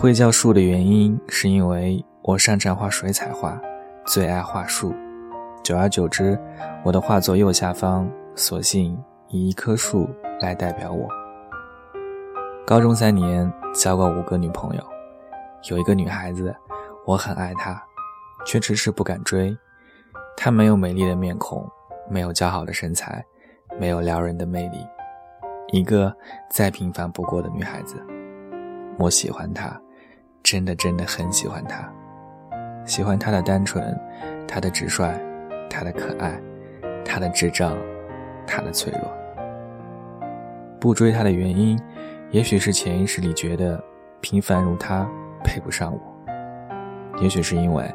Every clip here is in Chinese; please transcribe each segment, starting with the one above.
会叫树的原因，是因为我擅长画水彩画，最爱画树。久而久之，我的画作右下方索性以一棵树来代表我。高中三年交过五个女朋友，有一个女孩子，我很爱她，却迟迟不敢追。她没有美丽的面孔，没有姣好的身材，没有撩人的魅力，一个再平凡不过的女孩子。我喜欢她，真的真的很喜欢他，喜欢他的单纯，他的直率。他的可爱，他的智障，他的脆弱。不追他的原因，也许是潜意识里觉得平凡如他配不上我；也许是因为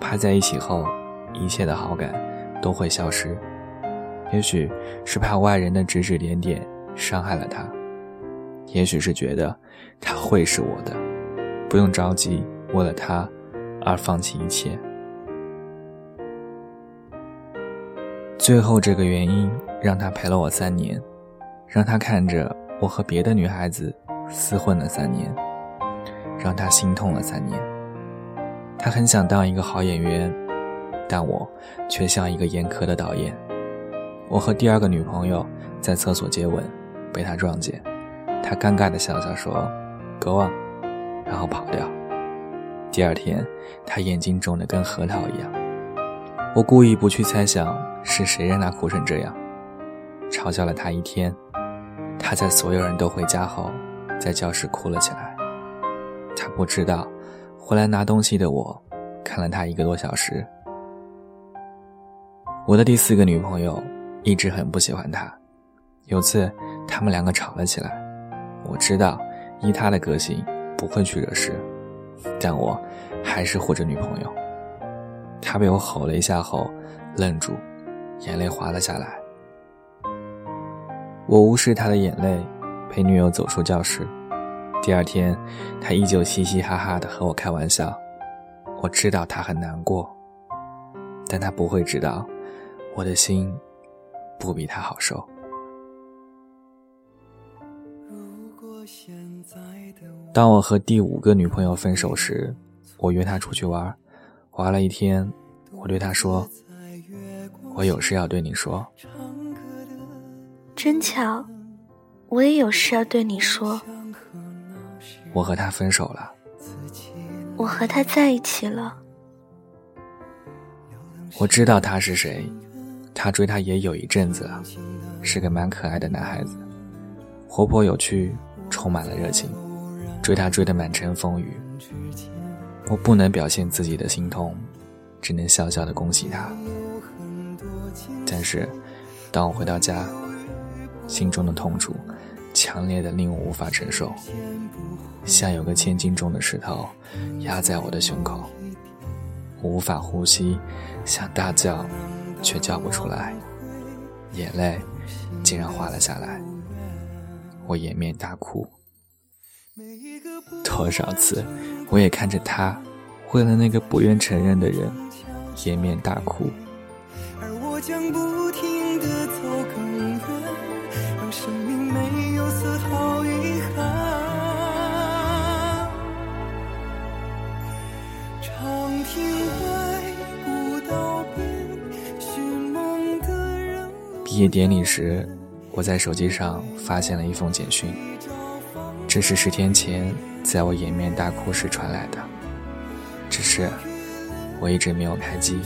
怕在一起后一切的好感都会消失；也许是怕外人的指指点点伤害了他；也许是觉得他会是我的，不用着急为了他而放弃一切。最后，这个原因让他陪了我三年，让他看着我和别的女孩子厮混了三年，让他心痛了三年。他很想当一个好演员，但我却像一个严苛的导演。我和第二个女朋友在厕所接吻，被他撞见，他尴尬的笑笑说：“Go on”，然后跑掉。第二天，他眼睛肿得跟核桃一样。我故意不去猜想。是谁让他哭成这样？嘲笑了他一天，他在所有人都回家后，在教室哭了起来。他不知道，回来拿东西的我，看了他一个多小时。我的第四个女朋友一直很不喜欢他。有次他们两个吵了起来，我知道依他的个性不会去惹事，但我还是护着女朋友。他被我吼了一下后，愣住。眼泪滑了下来，我无视他的眼泪，陪女友走出教室。第二天，他依旧嘻嘻哈哈的和我开玩笑。我知道他很难过，但他不会知道，我的心不比他好受。当我和第五个女朋友分手时，我约她出去玩，玩了一天，我对她说。我有事要对你说，真巧，我也有事要对你说。我和他分手了，我和他在一起了。我知道他是谁，他追她也有一阵子了，是个蛮可爱的男孩子，活泼有趣，充满了热情，追他追得满城风雨。我不能表现自己的心痛，只能笑笑的恭喜他。但是，当我回到家，心中的痛楚强烈的令我无法承受，像有个千斤重的石头压在我的胸口，我无法呼吸，想大叫，却叫不出来，眼泪竟然滑了下来，我掩面大哭。多少次，我也看着他为了那个不愿承认的人掩面大哭。将不停的走更远，让生命没有丝毫遗憾。长亭外，古道边，寻梦的人。毕业典礼时，我在手机上发现了一封简讯，这是十天前在我掩面大哭时传来的，只是我一直没有开机。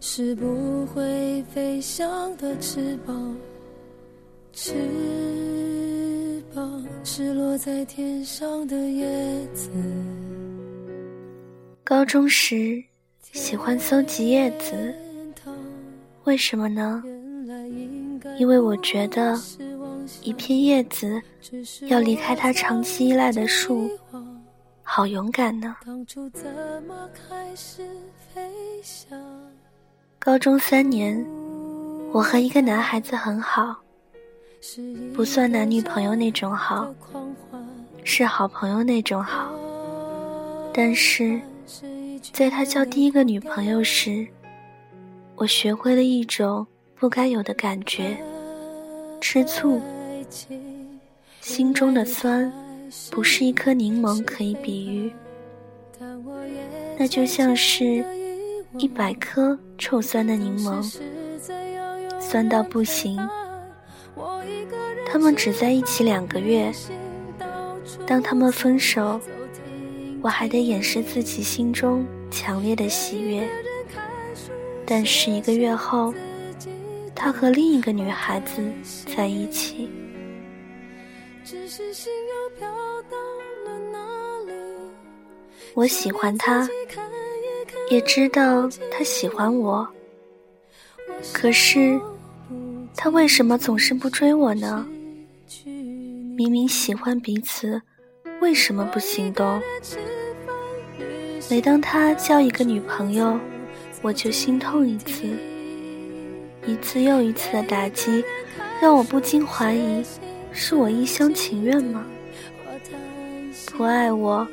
是不会飞翔的翅膀，翅膀是落在天上的叶子。高中时喜欢搜集叶子，为什么呢？因为我觉得一片叶子要离开它长期依赖的树，好勇敢呢。高中三年，我和一个男孩子很好，不算男女朋友那种好，是好朋友那种好。但是，在他交第一个女朋友时，我学会了一种不该有的感觉——吃醋。心中的酸，不是一颗柠檬可以比喻，那就像是。一百颗臭酸的柠檬，酸到不行。他们只在一起两个月，当他们分手，我还得掩饰自己心中强烈的喜悦。但是一个月后，他和另一个女孩子在一起。我喜欢他。也知道他喜欢我，可是他为什么总是不追我呢？明明喜欢彼此，为什么不行动？每当他交一个女朋友，我就心痛一次，一次又一次的打击，让我不禁怀疑：是我一厢情愿吗？不爱我，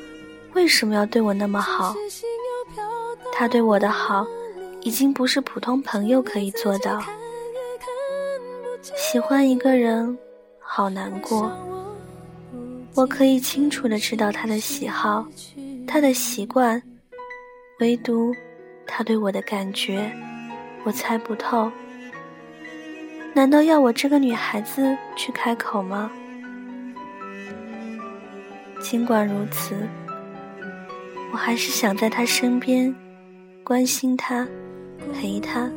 为什么要对我那么好？他对我的好，已经不是普通朋友可以做到。喜欢一个人，好难过。我可以清楚的知道他的喜好，他的习惯，唯独他对我的感觉，我猜不透。难道要我这个女孩子去开口吗？尽管如此，我还是想在他身边。关心他，陪他，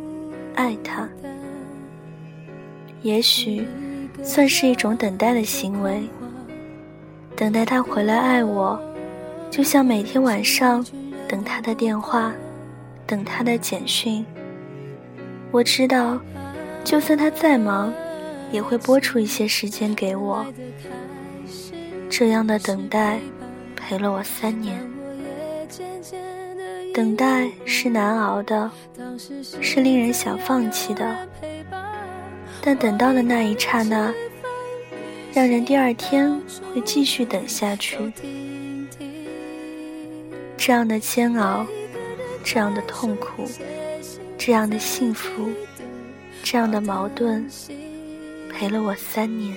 爱他，也许算是一种等待的行为。等待他回来爱我，就像每天晚上等他的电话，等他的简讯。我知道，就算他再忙，也会拨出一些时间给我。这样的等待，陪了我三年。等待是难熬的，是令人想放弃的，但等到的那一刹那，让人第二天会继续等下去。这样的煎熬，这样的痛苦，这样的幸福，这样的矛盾，陪了我三年，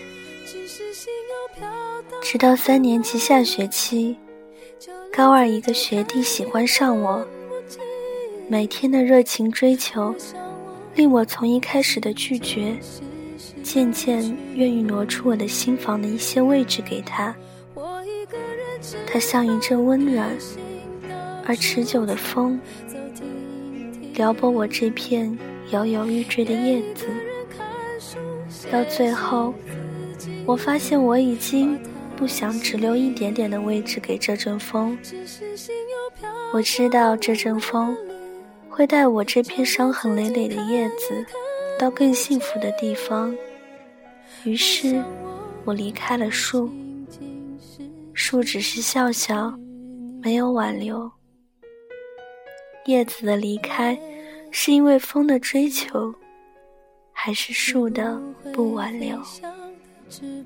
直到三年级下学期。高二一个学弟喜欢上我，每天的热情追求，令我从一开始的拒绝，渐渐愿意挪出我的心房的一些位置给他。他像一阵温暖而持久的风，撩拨我这片摇摇欲坠的叶子。到最后，我发现我已经。不想只留一点点的位置给这阵风。我知道这阵风会带我这片伤痕累累的叶子到更幸福的地方。于是，我离开了树。树只是笑笑，没有挽留。叶子的离开，是因为风的追求，还是树的不挽留？翅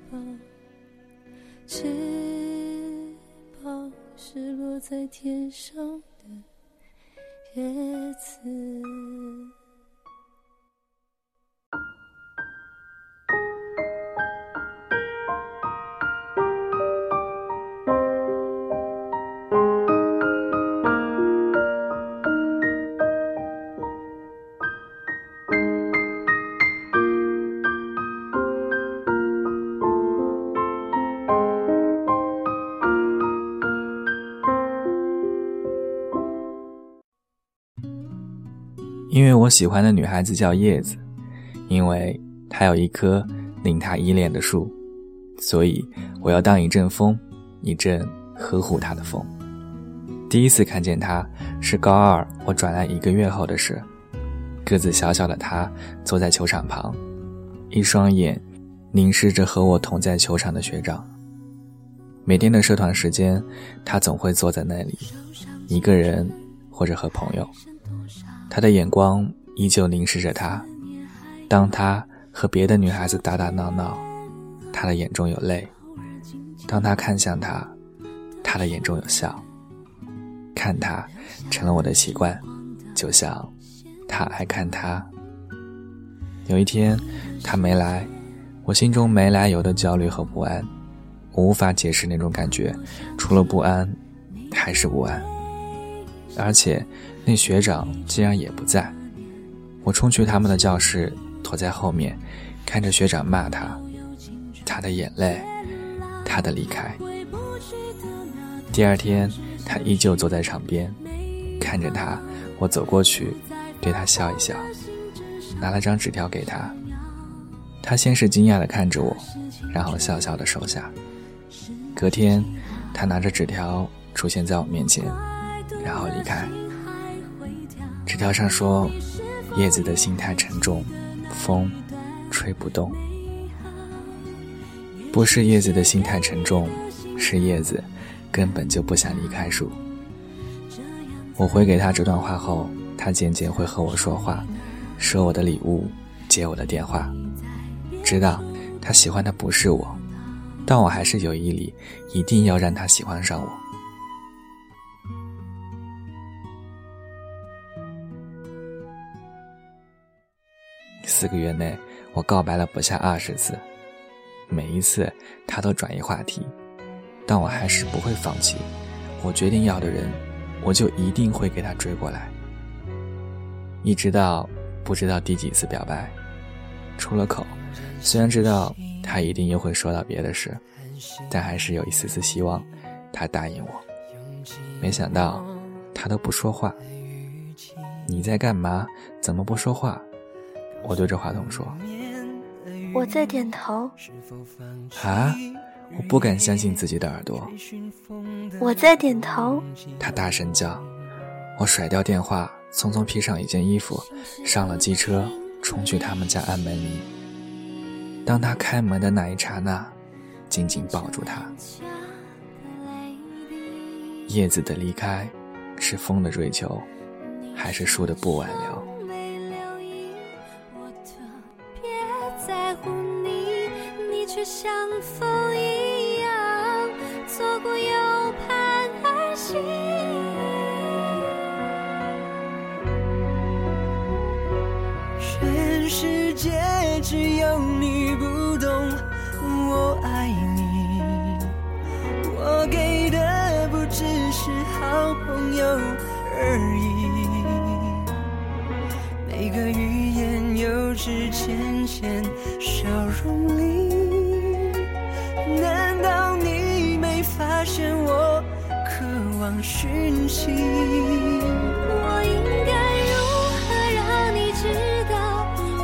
膀是落在天上的叶子。因为我喜欢的女孩子叫叶子，因为她有一棵令她依恋的树，所以我要当一阵风，一阵呵护她的风。第一次看见她是高二我转来一个月后的事，个子小小的她坐在球场旁，一双眼凝视着和我同在球场的学长。每天的社团时间，她总会坐在那里，一个人或者和朋友。他的眼光依旧凝视着他，当他和别的女孩子打打闹闹，他的眼中有泪；当他看向他，他的眼中有笑。看他成了我的习惯，就像他爱看他。有一天他没来，我心中没来由的焦虑和不安，我无法解释那种感觉，除了不安，还是不安，而且。那学长竟然也不在，我冲去他们的教室，躲在后面，看着学长骂他，他的眼泪，他的离开。第二天，他依旧坐在场边，看着他，我走过去，对他笑一笑，拿了张纸条给他。他先是惊讶地看着我，然后笑笑地收下。隔天，他拿着纸条出现在我面前，然后离开。纸条上说：“叶子的心太沉重，风吹不动。不是叶子的心太沉重，是叶子根本就不想离开树。”我回给他这段话后，他渐渐会和我说话，收我的礼物，接我的电话。知道他喜欢的不是我，但我还是有毅力，一定要让他喜欢上我。四个月内，我告白了不下二十次，每一次他都转移话题，但我还是不会放弃。我决定要的人，我就一定会给他追过来。一直到不知道第几次表白，出了口，虽然知道他一定又会说到别的事，但还是有一丝丝希望他答应我。没想到他都不说话，你在干嘛？怎么不说话？我对着话筒说：“我在点头。”啊！我不敢相信自己的耳朵。我在点头。他大声叫。我甩掉电话，匆匆披上一件衣服，上了机车，冲去他们家按门铃。当他开门的那一刹那，紧紧抱住他。叶子的离开，是风的追求，还是树的不挽留？像风一样，错过又盼而行。全世界只有你不懂我爱你，我给的不只是好朋友发现我渴望讯息？我应该如何让你。知道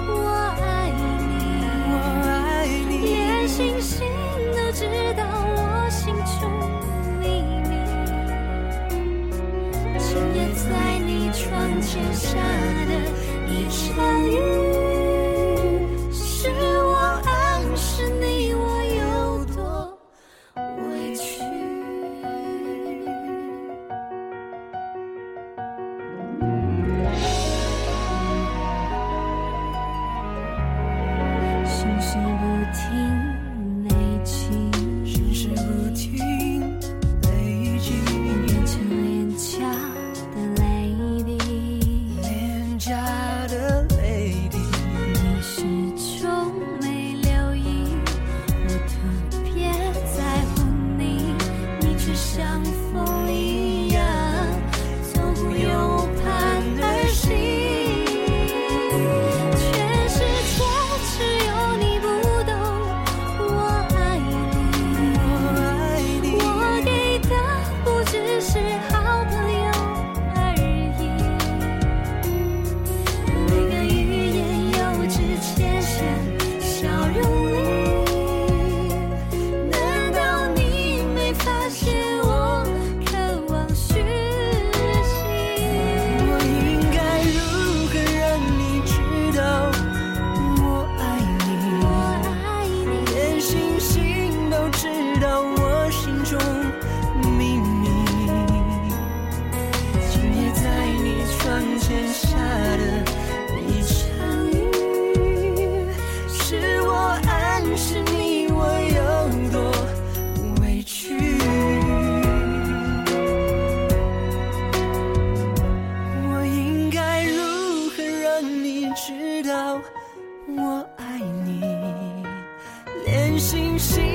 我爱你？我爱你，连星星都知道我心中秘密。今夜在你。窗前下的一场雨。星星。